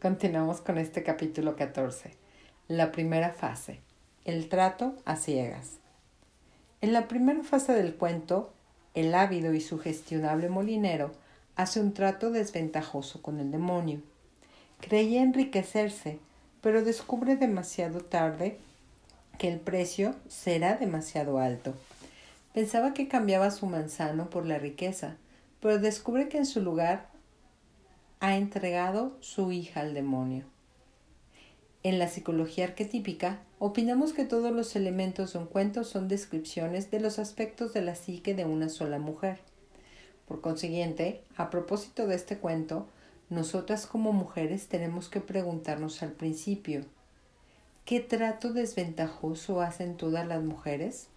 Continuamos con este capítulo 14. La primera fase. El trato a ciegas. En la primera fase del cuento, el ávido y sugestionable molinero hace un trato desventajoso con el demonio. Creía enriquecerse, pero descubre demasiado tarde que el precio será demasiado alto. Pensaba que cambiaba su manzano por la riqueza, pero descubre que en su lugar ha entregado su hija al demonio. En la psicología arquetípica, opinamos que todos los elementos de un cuento son descripciones de los aspectos de la psique de una sola mujer. Por consiguiente, a propósito de este cuento, nosotras como mujeres tenemos que preguntarnos al principio, ¿qué trato desventajoso hacen todas las mujeres?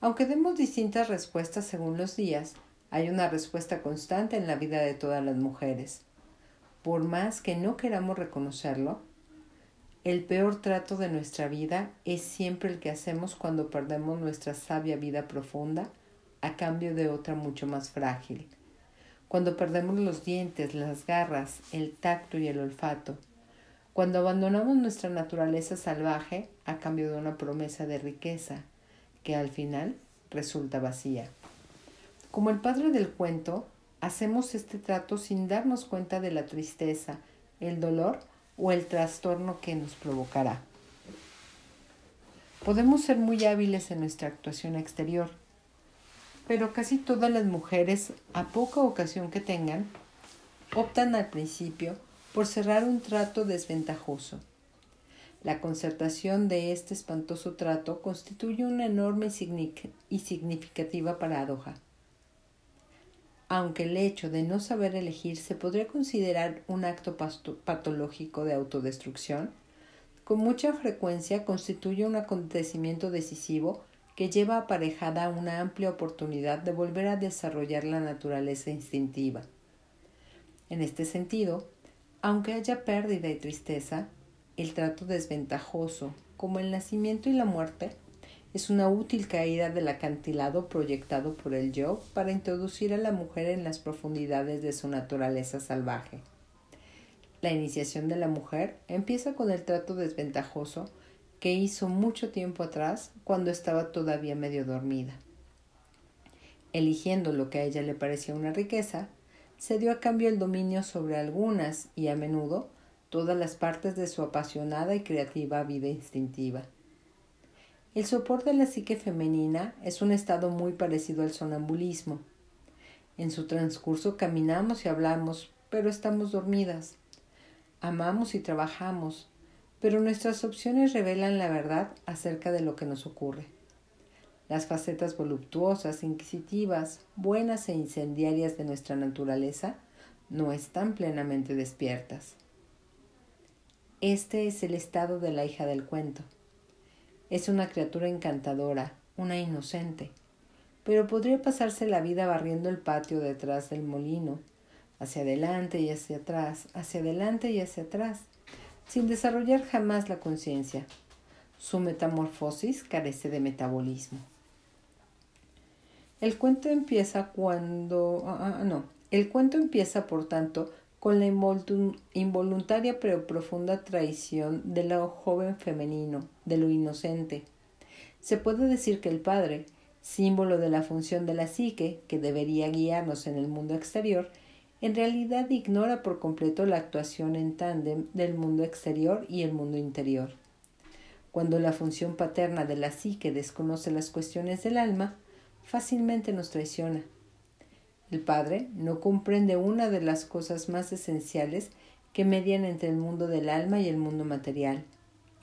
Aunque demos distintas respuestas según los días, hay una respuesta constante en la vida de todas las mujeres. Por más que no queramos reconocerlo, el peor trato de nuestra vida es siempre el que hacemos cuando perdemos nuestra sabia vida profunda a cambio de otra mucho más frágil. Cuando perdemos los dientes, las garras, el tacto y el olfato. Cuando abandonamos nuestra naturaleza salvaje a cambio de una promesa de riqueza que al final resulta vacía. Como el padre del cuento, hacemos este trato sin darnos cuenta de la tristeza, el dolor o el trastorno que nos provocará. Podemos ser muy hábiles en nuestra actuación exterior, pero casi todas las mujeres, a poca ocasión que tengan, optan al principio por cerrar un trato desventajoso. La concertación de este espantoso trato constituye una enorme y significativa paradoja aunque el hecho de no saber elegir se podría considerar un acto patológico de autodestrucción, con mucha frecuencia constituye un acontecimiento decisivo que lleva aparejada una amplia oportunidad de volver a desarrollar la naturaleza instintiva. En este sentido, aunque haya pérdida y tristeza, el trato desventajoso, como el nacimiento y la muerte, es una útil caída del acantilado proyectado por el yo para introducir a la mujer en las profundidades de su naturaleza salvaje. La iniciación de la mujer empieza con el trato desventajoso que hizo mucho tiempo atrás cuando estaba todavía medio dormida. Eligiendo lo que a ella le parecía una riqueza, se dio a cambio el dominio sobre algunas y a menudo todas las partes de su apasionada y creativa vida instintiva. El sopor de la psique femenina es un estado muy parecido al sonambulismo. En su transcurso caminamos y hablamos, pero estamos dormidas. Amamos y trabajamos, pero nuestras opciones revelan la verdad acerca de lo que nos ocurre. Las facetas voluptuosas, inquisitivas, buenas e incendiarias de nuestra naturaleza no están plenamente despiertas. Este es el estado de la hija del cuento. Es una criatura encantadora, una inocente, pero podría pasarse la vida barriendo el patio detrás del molino, hacia adelante y hacia atrás, hacia adelante y hacia atrás, sin desarrollar jamás la conciencia. Su metamorfosis carece de metabolismo. El cuento empieza cuando... Ah, ah, no. El cuento empieza, por tanto, con la involuntaria pero profunda traición de lo joven femenino, de lo inocente. Se puede decir que el padre, símbolo de la función de la psique que debería guiarnos en el mundo exterior, en realidad ignora por completo la actuación en tándem del mundo exterior y el mundo interior. Cuando la función paterna de la psique desconoce las cuestiones del alma, fácilmente nos traiciona el Padre no comprende una de las cosas más esenciales que median entre el mundo del alma y el mundo material,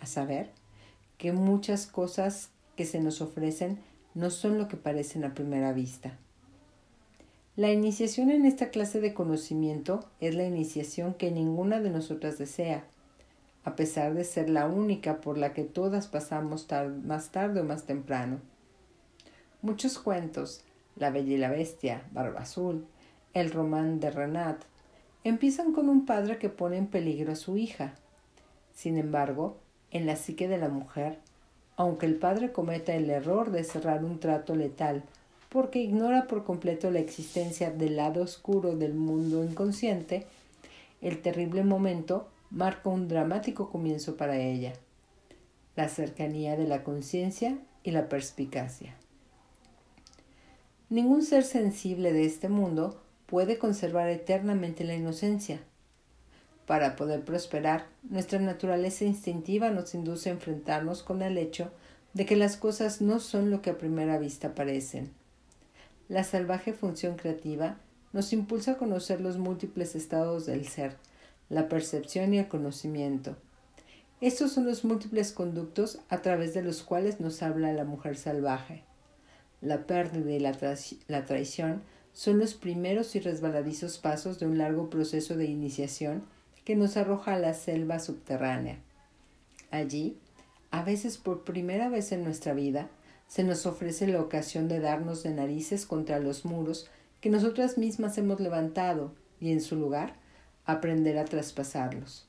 a saber, que muchas cosas que se nos ofrecen no son lo que parecen a primera vista. La iniciación en esta clase de conocimiento es la iniciación que ninguna de nosotras desea, a pesar de ser la única por la que todas pasamos más tarde o más temprano. Muchos cuentos, la Bella y la Bestia, Barba Azul, El román de Renat, empiezan con un padre que pone en peligro a su hija. Sin embargo, en la psique de la mujer, aunque el padre cometa el error de cerrar un trato letal porque ignora por completo la existencia del lado oscuro del mundo inconsciente, el terrible momento marca un dramático comienzo para ella, la cercanía de la conciencia y la perspicacia. Ningún ser sensible de este mundo puede conservar eternamente la inocencia. Para poder prosperar, nuestra naturaleza instintiva nos induce a enfrentarnos con el hecho de que las cosas no son lo que a primera vista parecen. La salvaje función creativa nos impulsa a conocer los múltiples estados del ser, la percepción y el conocimiento. Estos son los múltiples conductos a través de los cuales nos habla la mujer salvaje. La pérdida y la, la traición son los primeros y resbaladizos pasos de un largo proceso de iniciación que nos arroja a la selva subterránea. Allí, a veces por primera vez en nuestra vida, se nos ofrece la ocasión de darnos de narices contra los muros que nosotras mismas hemos levantado y en su lugar aprender a traspasarlos.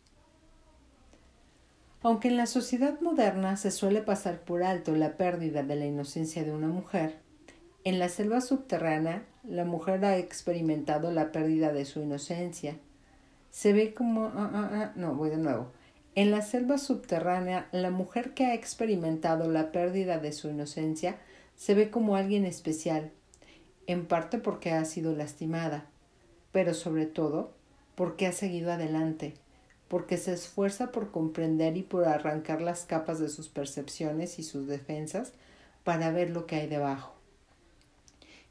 Aunque en la sociedad moderna se suele pasar por alto la pérdida de la inocencia de una mujer, en la selva subterránea la mujer ha experimentado la pérdida de su inocencia. Se ve como... Ah, ah, ah, no, voy de nuevo. En la selva subterránea, la mujer que ha experimentado la pérdida de su inocencia se ve como alguien especial, en parte porque ha sido lastimada, pero sobre todo porque ha seguido adelante, porque se esfuerza por comprender y por arrancar las capas de sus percepciones y sus defensas para ver lo que hay debajo.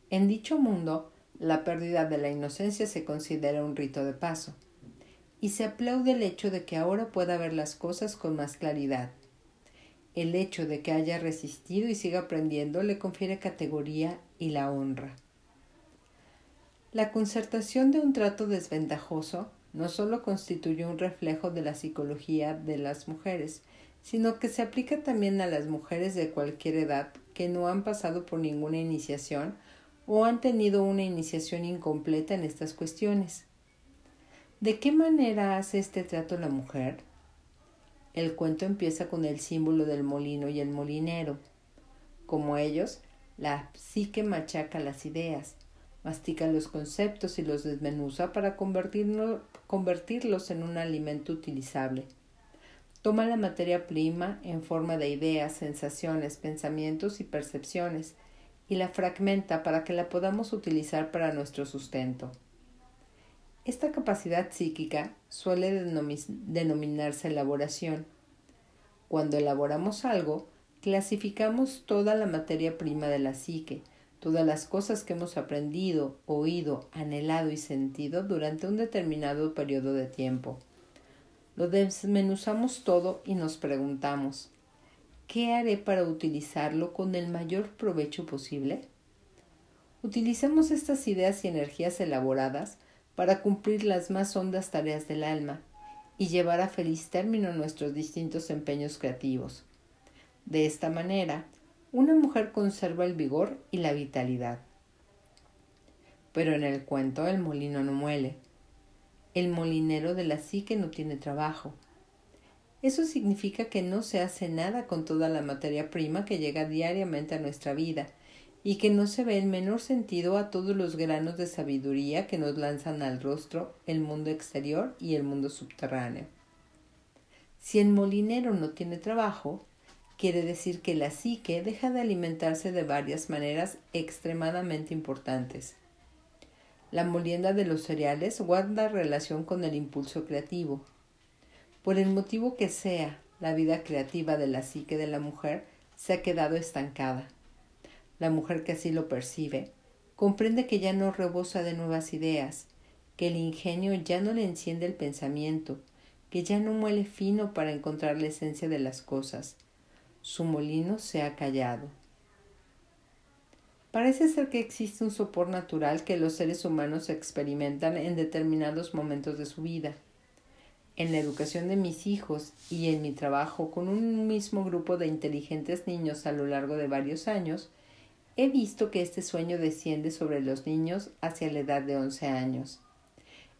En dicho mundo, la pérdida de la inocencia se considera un rito de paso y se aplaude el hecho de que ahora pueda ver las cosas con más claridad. El hecho de que haya resistido y siga aprendiendo le confiere categoría y la honra. La concertación de un trato desventajoso no solo constituye un reflejo de la psicología de las mujeres, sino que se aplica también a las mujeres de cualquier edad que no han pasado por ninguna iniciación o han tenido una iniciación incompleta en estas cuestiones. ¿De qué manera hace este trato la mujer? El cuento empieza con el símbolo del molino y el molinero. Como ellos, la psique machaca las ideas, mastica los conceptos y los desmenuza para convertirlos en un alimento utilizable. Toma la materia prima en forma de ideas, sensaciones, pensamientos y percepciones y la fragmenta para que la podamos utilizar para nuestro sustento. Esta capacidad psíquica suele denominarse elaboración. Cuando elaboramos algo, clasificamos toda la materia prima de la psique, todas las cosas que hemos aprendido, oído, anhelado y sentido durante un determinado periodo de tiempo. Lo desmenuzamos todo y nos preguntamos, ¿qué haré para utilizarlo con el mayor provecho posible? Utilicemos estas ideas y energías elaboradas para cumplir las más hondas tareas del alma y llevar a feliz término nuestros distintos empeños creativos. De esta manera, una mujer conserva el vigor y la vitalidad. Pero en el cuento el molino no muele. El molinero de la psique no tiene trabajo. Eso significa que no se hace nada con toda la materia prima que llega diariamente a nuestra vida y que no se ve el menor sentido a todos los granos de sabiduría que nos lanzan al rostro el mundo exterior y el mundo subterráneo. Si el molinero no tiene trabajo, quiere decir que la psique deja de alimentarse de varias maneras extremadamente importantes. La molienda de los cereales guarda relación con el impulso creativo. Por el motivo que sea, la vida creativa de la psique de la mujer se ha quedado estancada la mujer que así lo percibe, comprende que ya no rebosa de nuevas ideas, que el ingenio ya no le enciende el pensamiento, que ya no muele fino para encontrar la esencia de las cosas. Su molino se ha callado. Parece ser que existe un sopor natural que los seres humanos experimentan en determinados momentos de su vida. En la educación de mis hijos y en mi trabajo con un mismo grupo de inteligentes niños a lo largo de varios años, He visto que este sueño desciende sobre los niños hacia la edad de once años.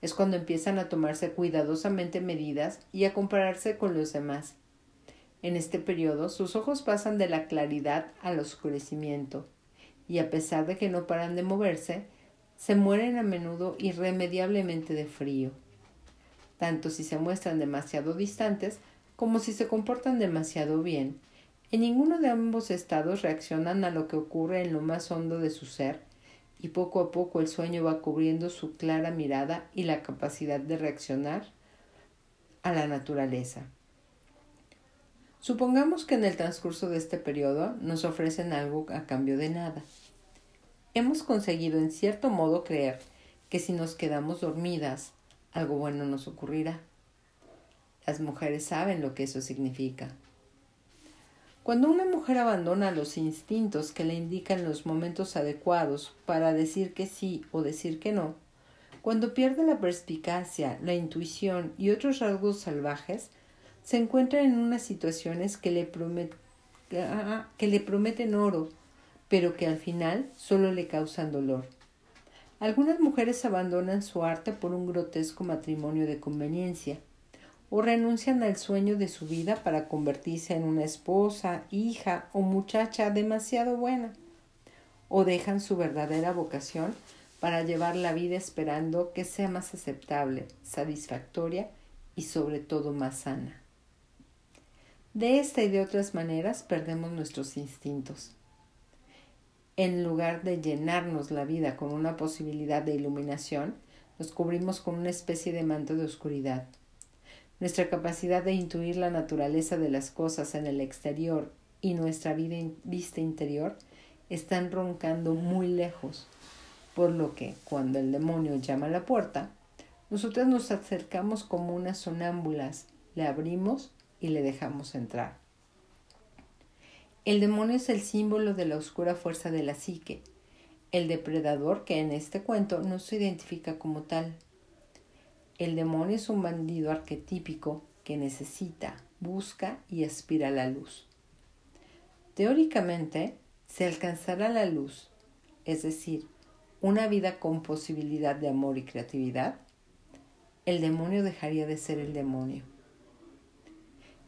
Es cuando empiezan a tomarse cuidadosamente medidas y a compararse con los demás. En este periodo sus ojos pasan de la claridad al oscurecimiento, y a pesar de que no paran de moverse, se mueren a menudo irremediablemente de frío. tanto si se muestran demasiado distantes como si se comportan demasiado bien. En ninguno de ambos estados reaccionan a lo que ocurre en lo más hondo de su ser, y poco a poco el sueño va cubriendo su clara mirada y la capacidad de reaccionar a la naturaleza. Supongamos que en el transcurso de este periodo nos ofrecen algo a cambio de nada. Hemos conseguido en cierto modo creer que si nos quedamos dormidas, algo bueno nos ocurrirá. Las mujeres saben lo que eso significa. Cuando una mujer abandona los instintos que le indican los momentos adecuados para decir que sí o decir que no, cuando pierde la perspicacia, la intuición y otros rasgos salvajes, se encuentra en unas situaciones que le, que le prometen oro, pero que al final solo le causan dolor. Algunas mujeres abandonan su arte por un grotesco matrimonio de conveniencia, o renuncian al sueño de su vida para convertirse en una esposa, hija o muchacha demasiado buena, o dejan su verdadera vocación para llevar la vida esperando que sea más aceptable, satisfactoria y sobre todo más sana. De esta y de otras maneras perdemos nuestros instintos. En lugar de llenarnos la vida con una posibilidad de iluminación, nos cubrimos con una especie de manto de oscuridad. Nuestra capacidad de intuir la naturaleza de las cosas en el exterior y nuestra vista interior están roncando muy lejos, por lo que cuando el demonio llama a la puerta, nosotros nos acercamos como unas sonámbulas, le abrimos y le dejamos entrar. El demonio es el símbolo de la oscura fuerza de la psique, el depredador que en este cuento no se identifica como tal. El demonio es un bandido arquetípico que necesita, busca y aspira a la luz. Teóricamente, se alcanzará la luz, es decir, una vida con posibilidad de amor y creatividad, el demonio dejaría de ser el demonio.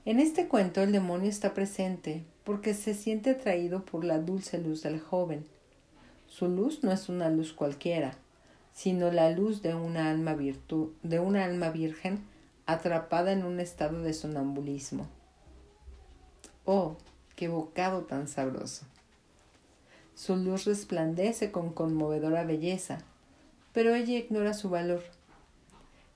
En este cuento el demonio está presente porque se siente atraído por la dulce luz del joven. Su luz no es una luz cualquiera, sino la luz de una alma de una alma virgen atrapada en un estado de sonambulismo. Oh, qué bocado tan sabroso. Su luz resplandece con conmovedora belleza, pero ella ignora su valor.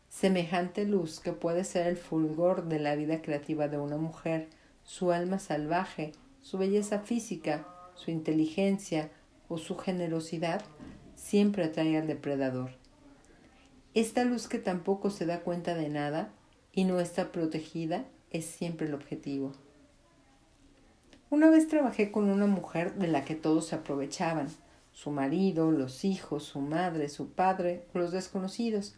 Semejante luz que puede ser el fulgor de la vida creativa de una mujer, su alma salvaje, su belleza física, su inteligencia o su generosidad, siempre atrae al depredador. Esta luz que tampoco se da cuenta de nada y no está protegida es siempre el objetivo. Una vez trabajé con una mujer de la que todos se aprovechaban, su marido, los hijos, su madre, su padre los desconocidos.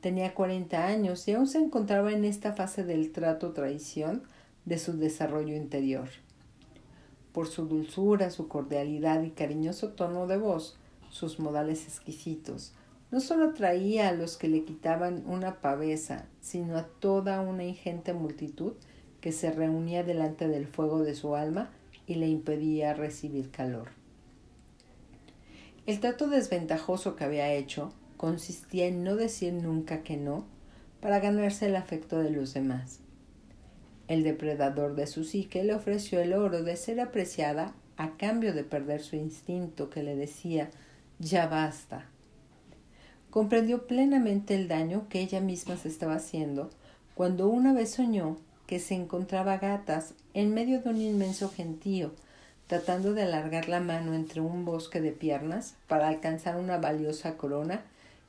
Tenía 40 años y aún se encontraba en esta fase del trato traición de su desarrollo interior. Por su dulzura, su cordialidad y cariñoso tono de voz, sus modales exquisitos. No solo atraía a los que le quitaban una pavesa, sino a toda una ingente multitud que se reunía delante del fuego de su alma y le impedía recibir calor. El trato desventajoso que había hecho consistía en no decir nunca que no para ganarse el afecto de los demás. El depredador de su psique le ofreció el oro de ser apreciada a cambio de perder su instinto que le decía ya basta. Comprendió plenamente el daño que ella misma se estaba haciendo cuando una vez soñó que se encontraba gatas en medio de un inmenso gentío, tratando de alargar la mano entre un bosque de piernas para alcanzar una valiosa corona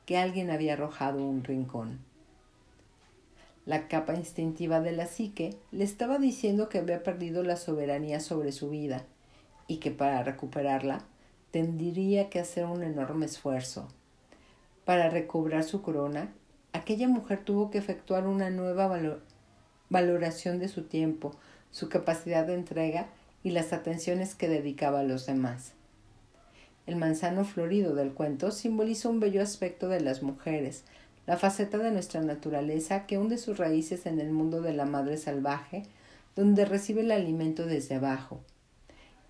que alguien había arrojado a un rincón. La capa instintiva de la psique le estaba diciendo que había perdido la soberanía sobre su vida y que para recuperarla tendría que hacer un enorme esfuerzo. Para recobrar su corona, aquella mujer tuvo que efectuar una nueva valoración de su tiempo, su capacidad de entrega y las atenciones que dedicaba a los demás. El manzano florido del cuento simboliza un bello aspecto de las mujeres, la faceta de nuestra naturaleza que hunde sus raíces en el mundo de la madre salvaje, donde recibe el alimento desde abajo,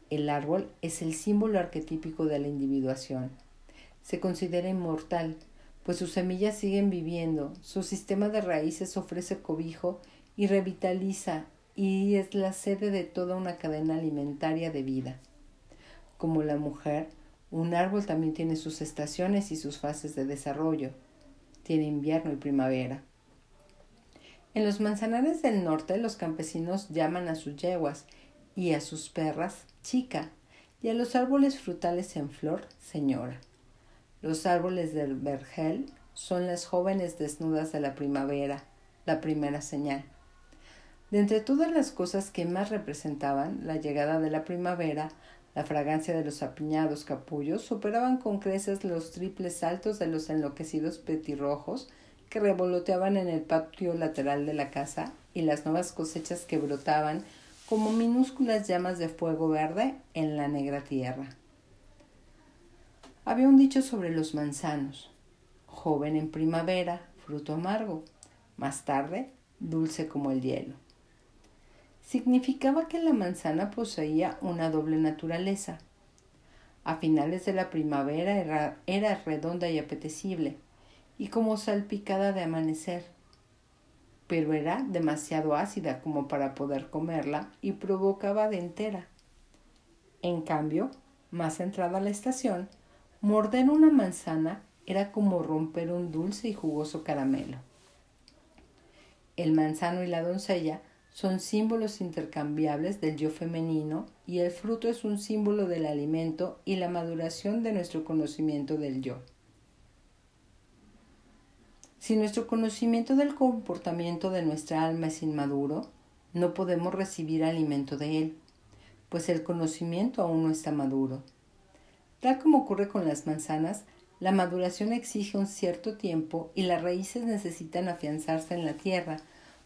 el árbol es el símbolo arquetípico de la individuación. Se considera inmortal, pues sus semillas siguen viviendo, su sistema de raíces ofrece cobijo y revitaliza y es la sede de toda una cadena alimentaria de vida. Como la mujer, un árbol también tiene sus estaciones y sus fases de desarrollo. Tiene invierno y primavera. En los manzanares del norte los campesinos llaman a sus yeguas y a sus perras chica y a los árboles frutales en flor señora. Los árboles del vergel son las jóvenes desnudas de la primavera, la primera señal. De entre todas las cosas que más representaban la llegada de la primavera, la fragancia de los apiñados capullos superaban con creces los triples saltos de los enloquecidos petirrojos que revoloteaban en el patio lateral de la casa y las nuevas cosechas que brotaban como minúsculas llamas de fuego verde en la negra tierra. Había un dicho sobre los manzanos, joven en primavera, fruto amargo, más tarde, dulce como el hielo significaba que la manzana poseía una doble naturaleza. A finales de la primavera era, redonda y apetecible, y como salpicada de amanecer, pero era demasiado ácida como para poder comerla y provocaba de entera. En cambio, más entrada la estación, morder una manzana era como romper un dulce y jugoso caramelo. El manzano y la doncella son símbolos intercambiables del yo femenino y el fruto es un símbolo del alimento y la maduración de nuestro conocimiento del yo. Si nuestro conocimiento del comportamiento de nuestra alma es inmaduro, no podemos recibir alimento de él, pues el conocimiento aún no está maduro. Tal como ocurre con las manzanas, la maduración exige un cierto tiempo y las raíces necesitan afianzarse en la tierra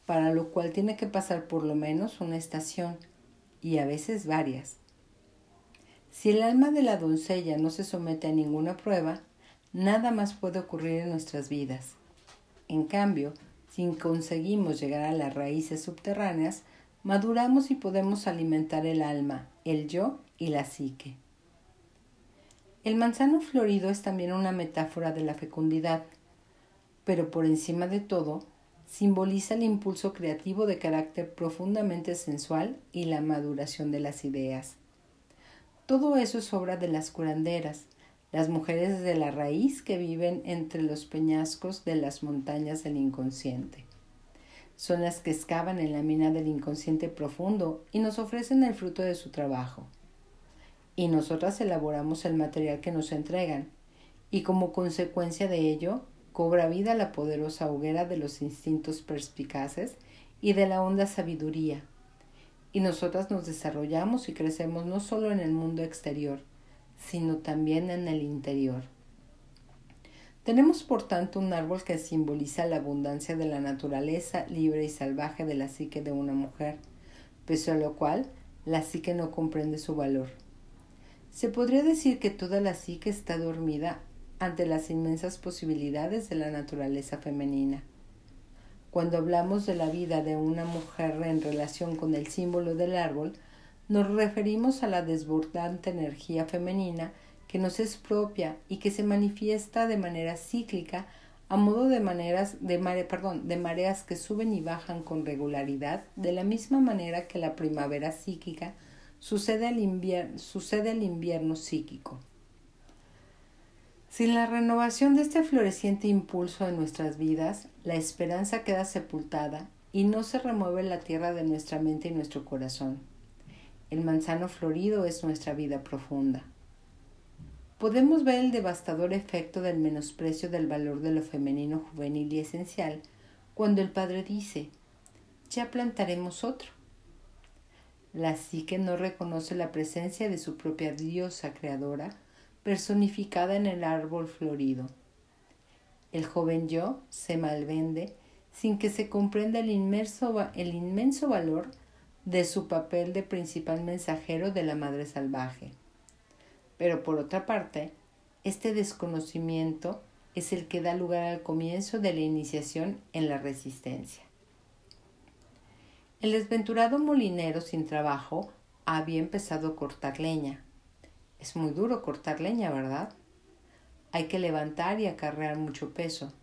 para lo cual tiene que pasar por lo menos una estación, y a veces varias. Si el alma de la doncella no se somete a ninguna prueba, nada más puede ocurrir en nuestras vidas. En cambio, si conseguimos llegar a las raíces subterráneas, maduramos y podemos alimentar el alma, el yo y la psique. El manzano florido es también una metáfora de la fecundidad, pero por encima de todo, simboliza el impulso creativo de carácter profundamente sensual y la maduración de las ideas. Todo eso es obra de las curanderas, las mujeres de la raíz que viven entre los peñascos de las montañas del inconsciente. Son las que excavan en la mina del inconsciente profundo y nos ofrecen el fruto de su trabajo. Y nosotras elaboramos el material que nos entregan, y como consecuencia de ello, cobra vida la poderosa hoguera de los instintos perspicaces y de la honda sabiduría. Y nosotras nos desarrollamos y crecemos no solo en el mundo exterior, sino también en el interior. Tenemos por tanto un árbol que simboliza la abundancia de la naturaleza libre y salvaje de la psique de una mujer, pese a lo cual la psique no comprende su valor. Se podría decir que toda la psique está dormida ante las inmensas posibilidades de la naturaleza femenina. Cuando hablamos de la vida de una mujer en relación con el símbolo del árbol, nos referimos a la desbordante energía femenina que nos es propia y que se manifiesta de manera cíclica a modo de de, de mareas que suben y bajan con regularidad, de la misma manera que la primavera psíquica sucede al, sucede el invierno psíquico. Sin la renovación de este floreciente impulso en nuestras vidas, la esperanza queda sepultada y no se remueve la tierra de nuestra mente y nuestro corazón. El manzano florido es nuestra vida profunda. Podemos ver el devastador efecto del menosprecio del valor de lo femenino juvenil y esencial cuando el Padre dice, ya plantaremos otro. La psique no reconoce la presencia de su propia diosa creadora personificada en el árbol florido. El joven yo se malvende sin que se comprenda el, el inmenso valor de su papel de principal mensajero de la madre salvaje. Pero por otra parte, este desconocimiento es el que da lugar al comienzo de la iniciación en la resistencia. El desventurado molinero sin trabajo había empezado a cortar leña, es muy duro cortar leña, ¿verdad? hay que levantar y acarrear mucho peso.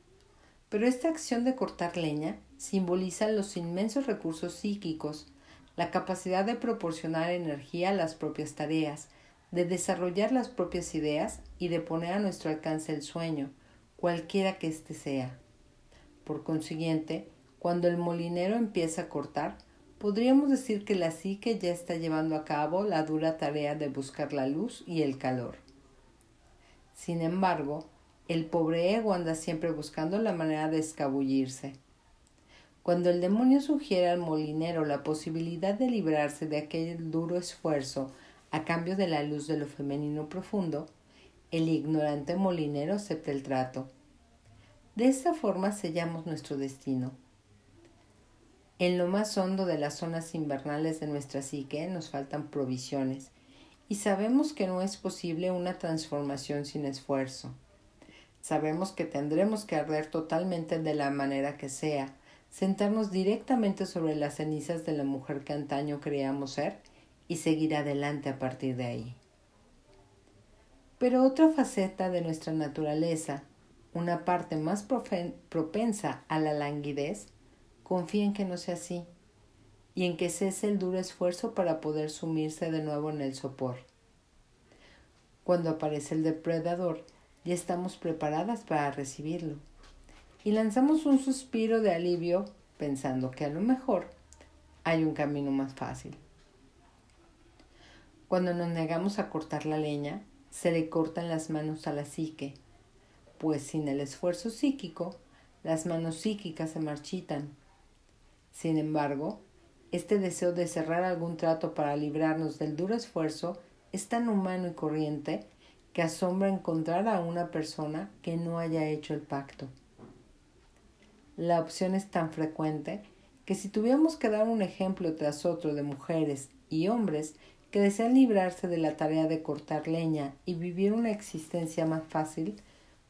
Pero esta acción de cortar leña simboliza los inmensos recursos psíquicos, la capacidad de proporcionar energía a las propias tareas, de desarrollar las propias ideas y de poner a nuestro alcance el sueño, cualquiera que éste sea. Por consiguiente, cuando el molinero empieza a cortar, podríamos decir que la psique ya está llevando a cabo la dura tarea de buscar la luz y el calor. Sin embargo, el pobre ego anda siempre buscando la manera de escabullirse. Cuando el demonio sugiere al molinero la posibilidad de librarse de aquel duro esfuerzo a cambio de la luz de lo femenino profundo, el ignorante molinero acepta el trato. De esta forma sellamos nuestro destino. En lo más hondo de las zonas invernales de nuestra psique nos faltan provisiones y sabemos que no es posible una transformación sin esfuerzo. Sabemos que tendremos que arder totalmente de la manera que sea, sentarnos directamente sobre las cenizas de la mujer que antaño creíamos ser y seguir adelante a partir de ahí. Pero otra faceta de nuestra naturaleza, una parte más propensa a la languidez, confía en que no sea así y en que cese el duro esfuerzo para poder sumirse de nuevo en el sopor. Cuando aparece el depredador, ya estamos preparadas para recibirlo y lanzamos un suspiro de alivio pensando que a lo mejor hay un camino más fácil. Cuando nos negamos a cortar la leña, se le cortan las manos a la psique, pues sin el esfuerzo psíquico, las manos psíquicas se marchitan. Sin embargo, este deseo de cerrar algún trato para librarnos del duro esfuerzo es tan humano y corriente que asombra encontrar a una persona que no haya hecho el pacto. La opción es tan frecuente que si tuviéramos que dar un ejemplo tras otro de mujeres y hombres que desean librarse de la tarea de cortar leña y vivir una existencia más fácil,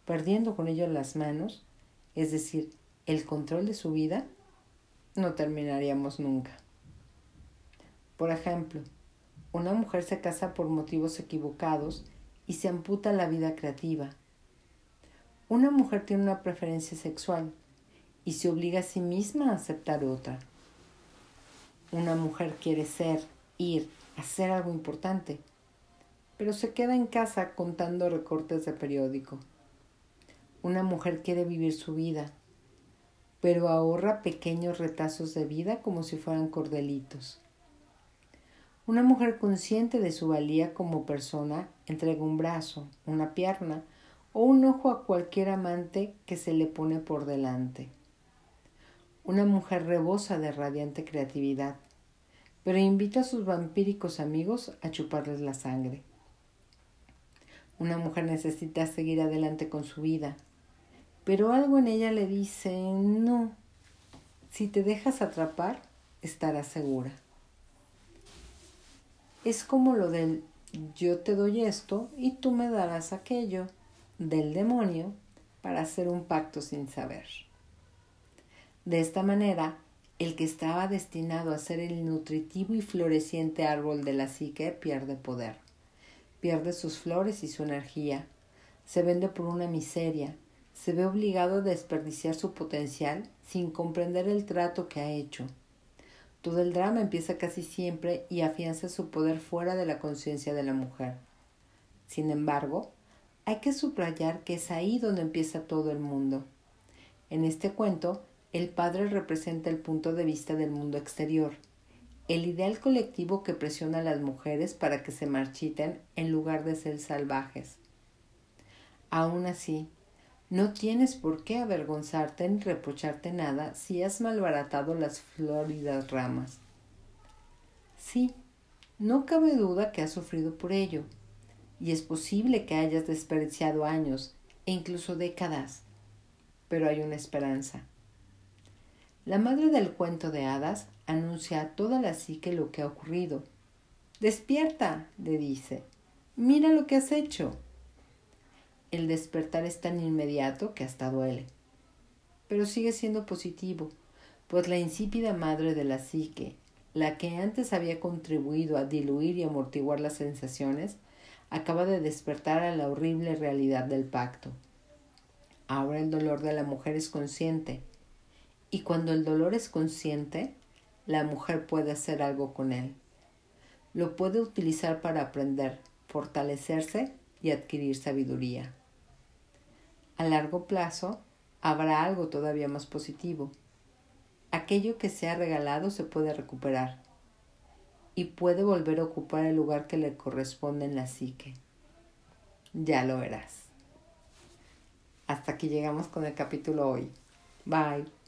perdiendo con ello las manos, es decir, el control de su vida, no terminaríamos nunca. Por ejemplo, una mujer se casa por motivos equivocados y se amputa la vida creativa. Una mujer tiene una preferencia sexual y se obliga a sí misma a aceptar otra. Una mujer quiere ser, ir, hacer algo importante, pero se queda en casa contando recortes de periódico. Una mujer quiere vivir su vida, pero ahorra pequeños retazos de vida como si fueran cordelitos. Una mujer consciente de su valía como persona entrega un brazo, una pierna o un ojo a cualquier amante que se le pone por delante. Una mujer rebosa de radiante creatividad, pero invita a sus vampíricos amigos a chuparles la sangre. Una mujer necesita seguir adelante con su vida, pero algo en ella le dice, no, si te dejas atrapar, estarás segura. Es como lo del yo te doy esto y tú me darás aquello del demonio para hacer un pacto sin saber. De esta manera, el que estaba destinado a ser el nutritivo y floreciente árbol de la psique pierde poder, pierde sus flores y su energía, se vende por una miseria, se ve obligado a desperdiciar su potencial sin comprender el trato que ha hecho. Todo el drama empieza casi siempre y afianza su poder fuera de la conciencia de la mujer. Sin embargo, hay que subrayar que es ahí donde empieza todo el mundo. En este cuento, el padre representa el punto de vista del mundo exterior, el ideal colectivo que presiona a las mujeres para que se marchiten en lugar de ser salvajes. Aún así, no tienes por qué avergonzarte ni reprocharte nada si has malbaratado las floridas ramas. Sí, no cabe duda que has sufrido por ello, y es posible que hayas desperdiciado años e incluso décadas, pero hay una esperanza. La madre del cuento de hadas anuncia a toda la psique lo que ha ocurrido. Despierta, le dice. Mira lo que has hecho. El despertar es tan inmediato que hasta duele. Pero sigue siendo positivo, pues la insípida madre de la psique, la que antes había contribuido a diluir y amortiguar las sensaciones, acaba de despertar a la horrible realidad del pacto. Ahora el dolor de la mujer es consciente, y cuando el dolor es consciente, la mujer puede hacer algo con él. Lo puede utilizar para aprender, fortalecerse y adquirir sabiduría. A largo plazo, habrá algo todavía más positivo. Aquello que se ha regalado se puede recuperar y puede volver a ocupar el lugar que le corresponde en la psique. Ya lo verás. Hasta aquí llegamos con el capítulo hoy. Bye.